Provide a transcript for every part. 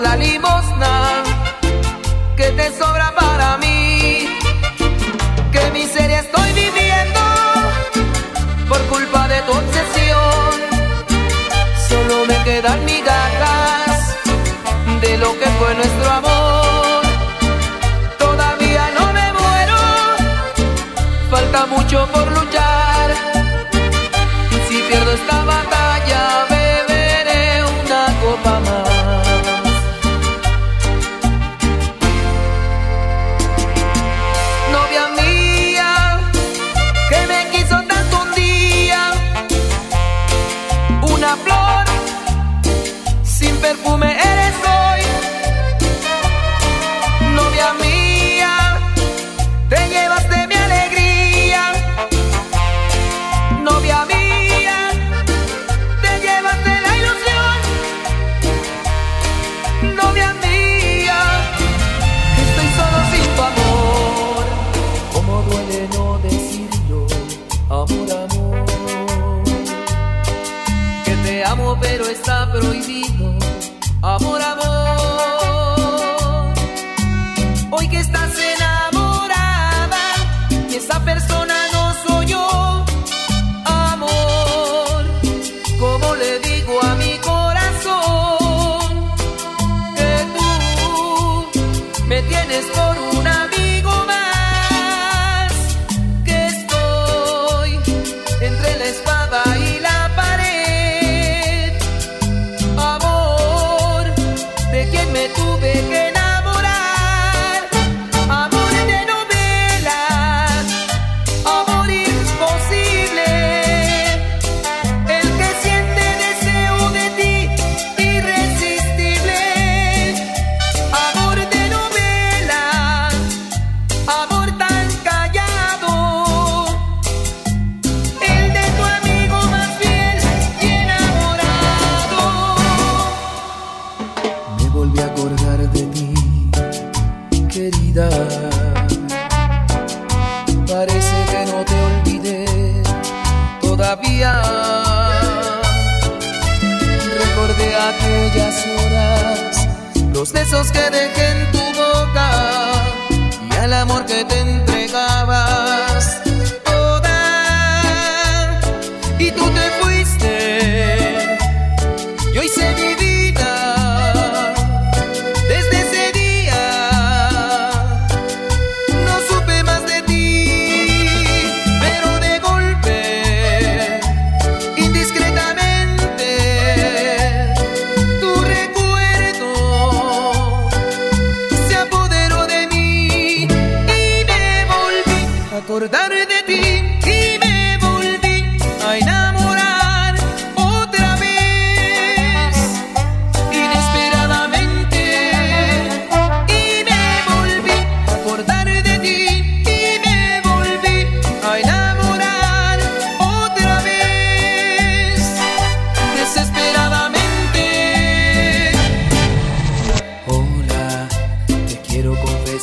la limosna que te sobra para mí. Qué miseria estoy viviendo por culpa de tu obsesión. Solo me quedan migajas de lo que fue nuestro amor. Todavía no me muero, falta mucho por luchar.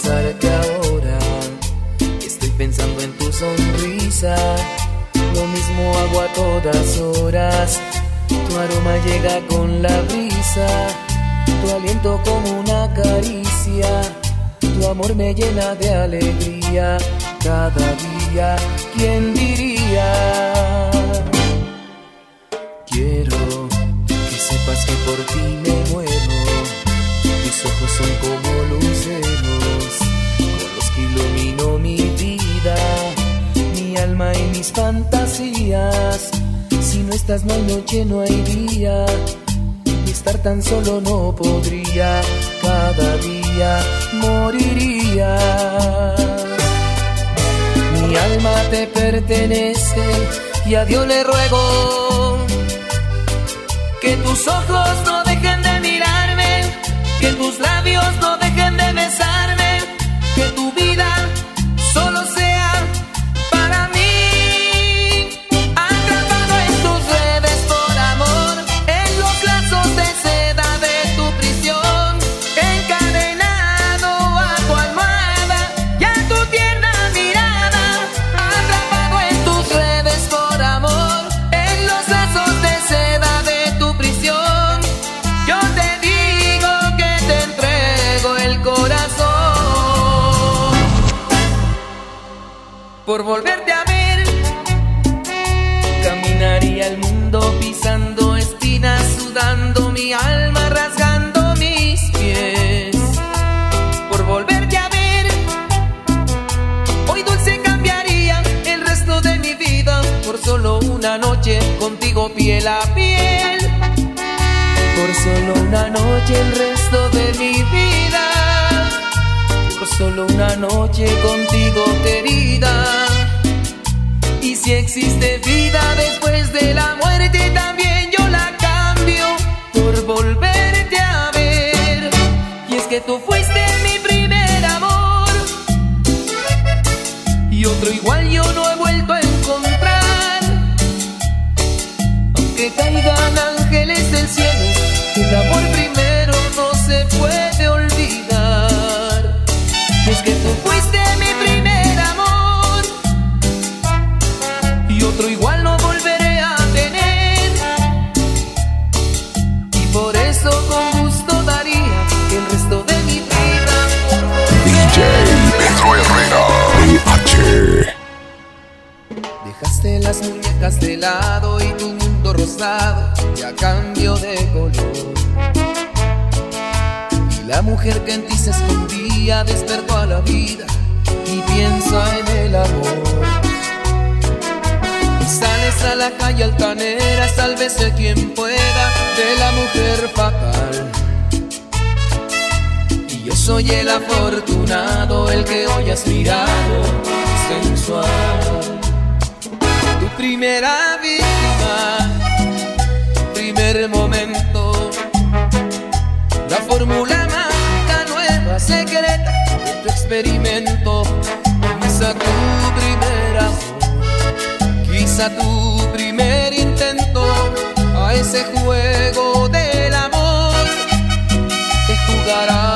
abrazarte ahora. Estoy pensando en tu sonrisa. Lo mismo hago a todas horas. Tu aroma llega con la brisa. Tu aliento como una caricia. Tu amor me llena de alegría. Cada día, ¿quién diría? Quiero que sepas que por ti me muero. Tus ojos son como alma y mis fantasías. Si no estás no hay noche, no hay día. Y estar tan solo no podría. Cada día moriría. Mi alma te pertenece y a Dios le ruego que tus ojos no dejen de mirarme, que tus labios no dejen de besarme, que tu vida por volverte a ver. Caminaría el mundo pisando espinas, sudando mi alma, rasgando mis pies. Por volverte a ver. Hoy dulce cambiaría el resto de mi vida por solo una noche contigo piel a piel. Por solo una noche el resto de mi vida solo una noche contigo querida. Y si existe vida después de la muerte, también yo la cambio por volverte a ver. Y es que tú fuiste mi primer amor. Y otro igual yo no he vuelto a encontrar. Aunque caigan ángeles del cielo, el amor primero no se puede las muñecas de lado y tu mundo rosado ya cambio de color. La mujer que en ti se escondía despertó a la vida y piensa en el amor. Y sales a la calle altanera, sálvese quien pueda de la mujer fatal. Y yo soy el afortunado, el que hoy has mirado sensual. Primera víctima, primer momento, la fórmula secreta de tu experimento. Quizá tu primer amor, quizá tu primer intento a ese juego del amor que jugará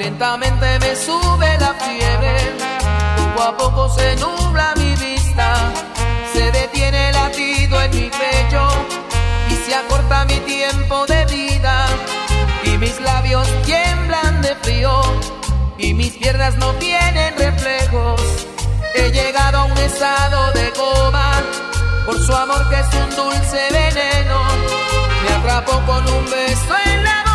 Lentamente me sube la fiebre, poco a poco se nubla mi vista, se detiene latido en mi pecho. Y se acorta mi tiempo de vida. Y mis labios tiemblan de frío. Y mis piernas no tienen reflejos. He llegado a un estado de coma. Por su amor que es un dulce veneno. Me atrapó con un beso en la boca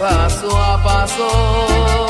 paso a paso.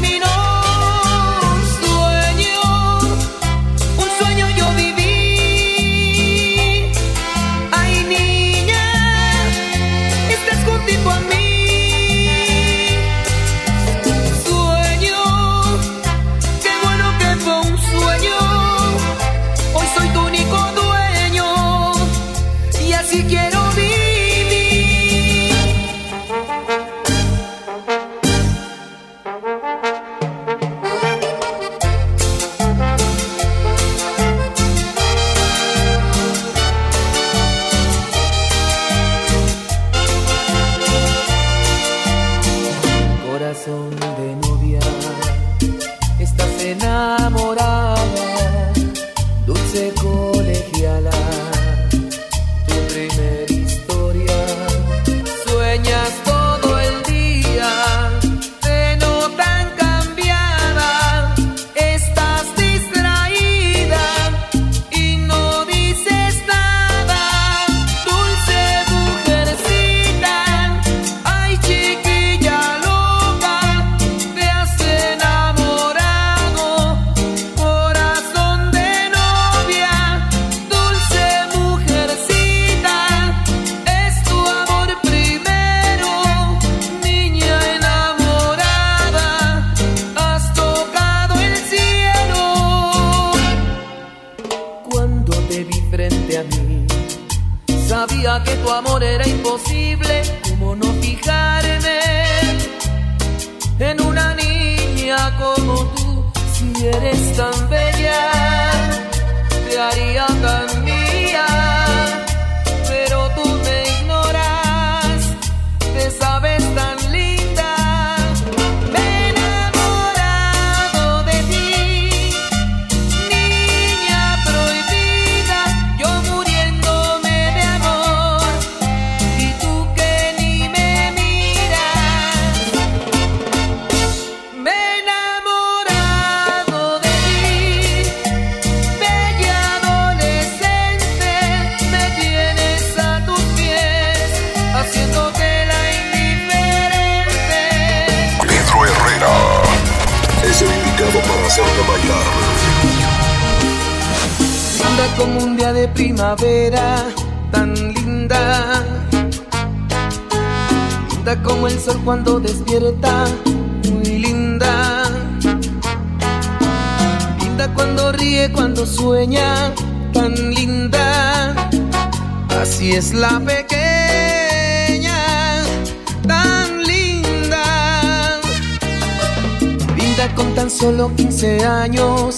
Linda con tan solo 15 años.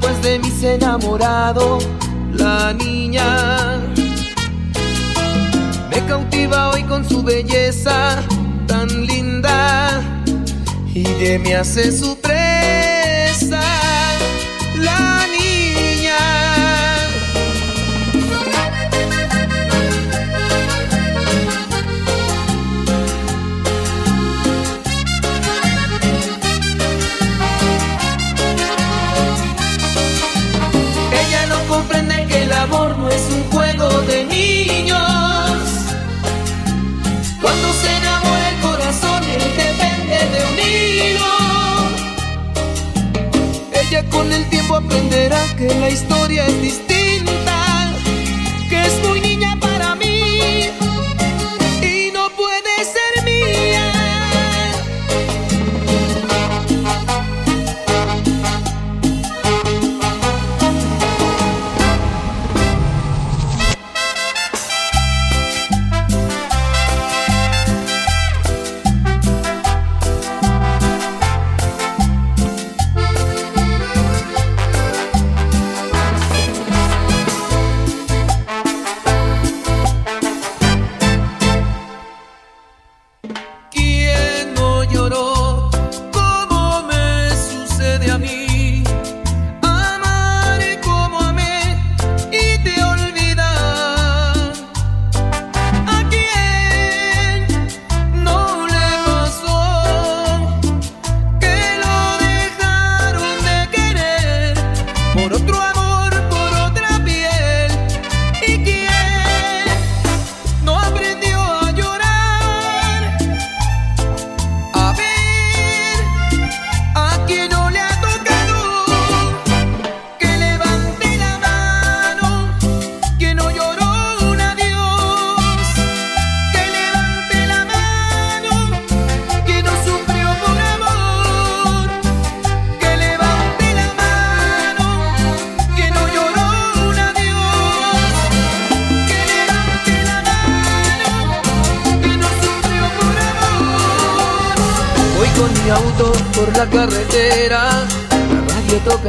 Pues de mis enamorado, la niña. Me cautiva hoy con su belleza tan linda y de me hace su presa, Ella con el tiempo aprenderá que la historia es distinta,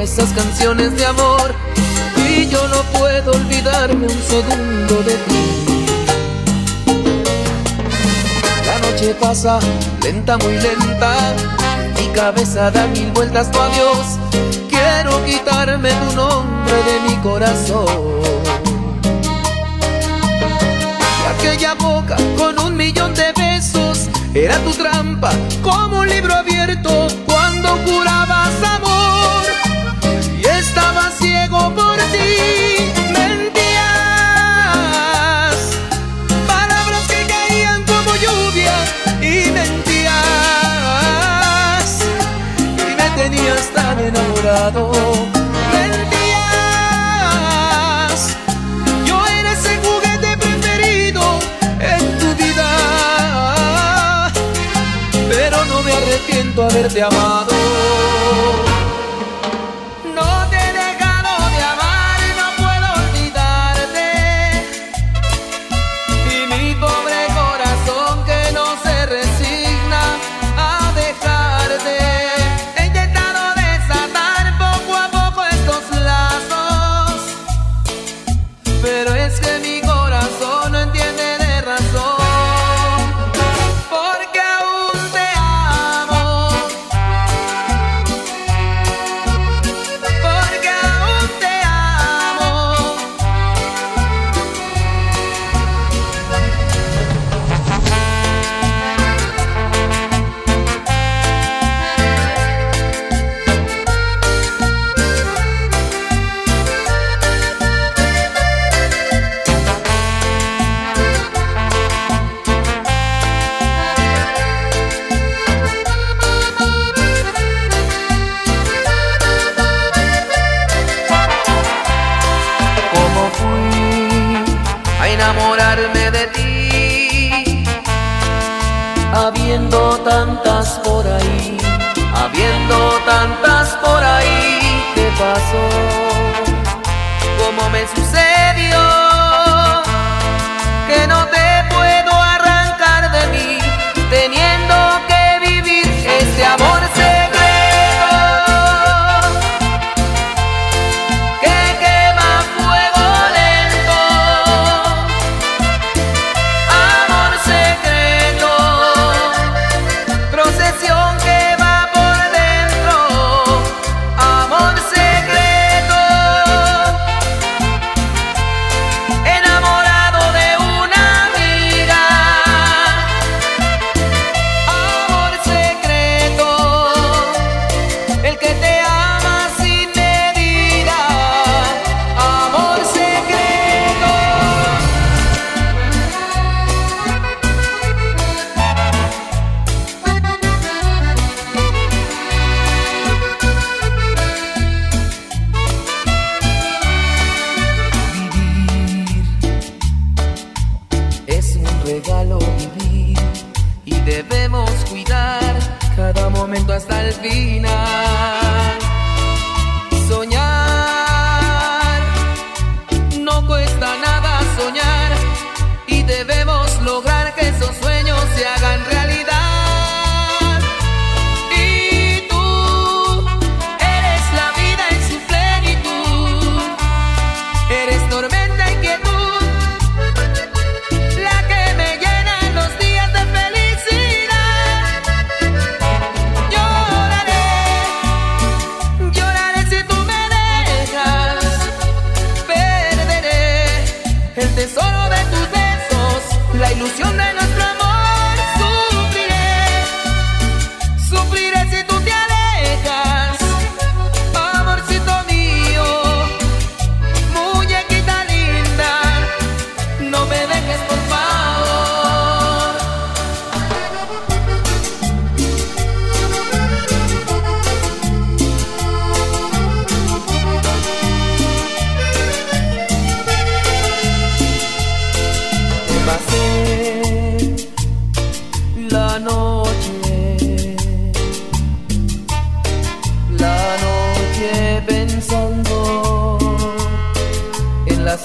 esas canciones de amor y yo no puedo olvidarme un segundo de ti. La noche pasa lenta, muy lenta, mi cabeza da mil vueltas tu adiós. Quiero quitarme tu nombre de mi corazón. Y aquella boca con un millón de besos era tu trampa como un libro abierto cuando jurabas amor estaba ciego por ti. Mentías, palabras que caían como lluvia y mentías. Y me tenías tan enamorado. Arrepiento haberte amado.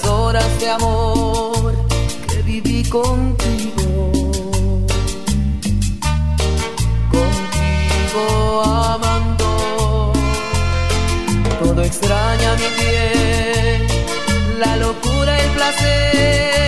horas de amor que viví contigo. Contigo amando, todo extraña mi piel, la locura, y el placer.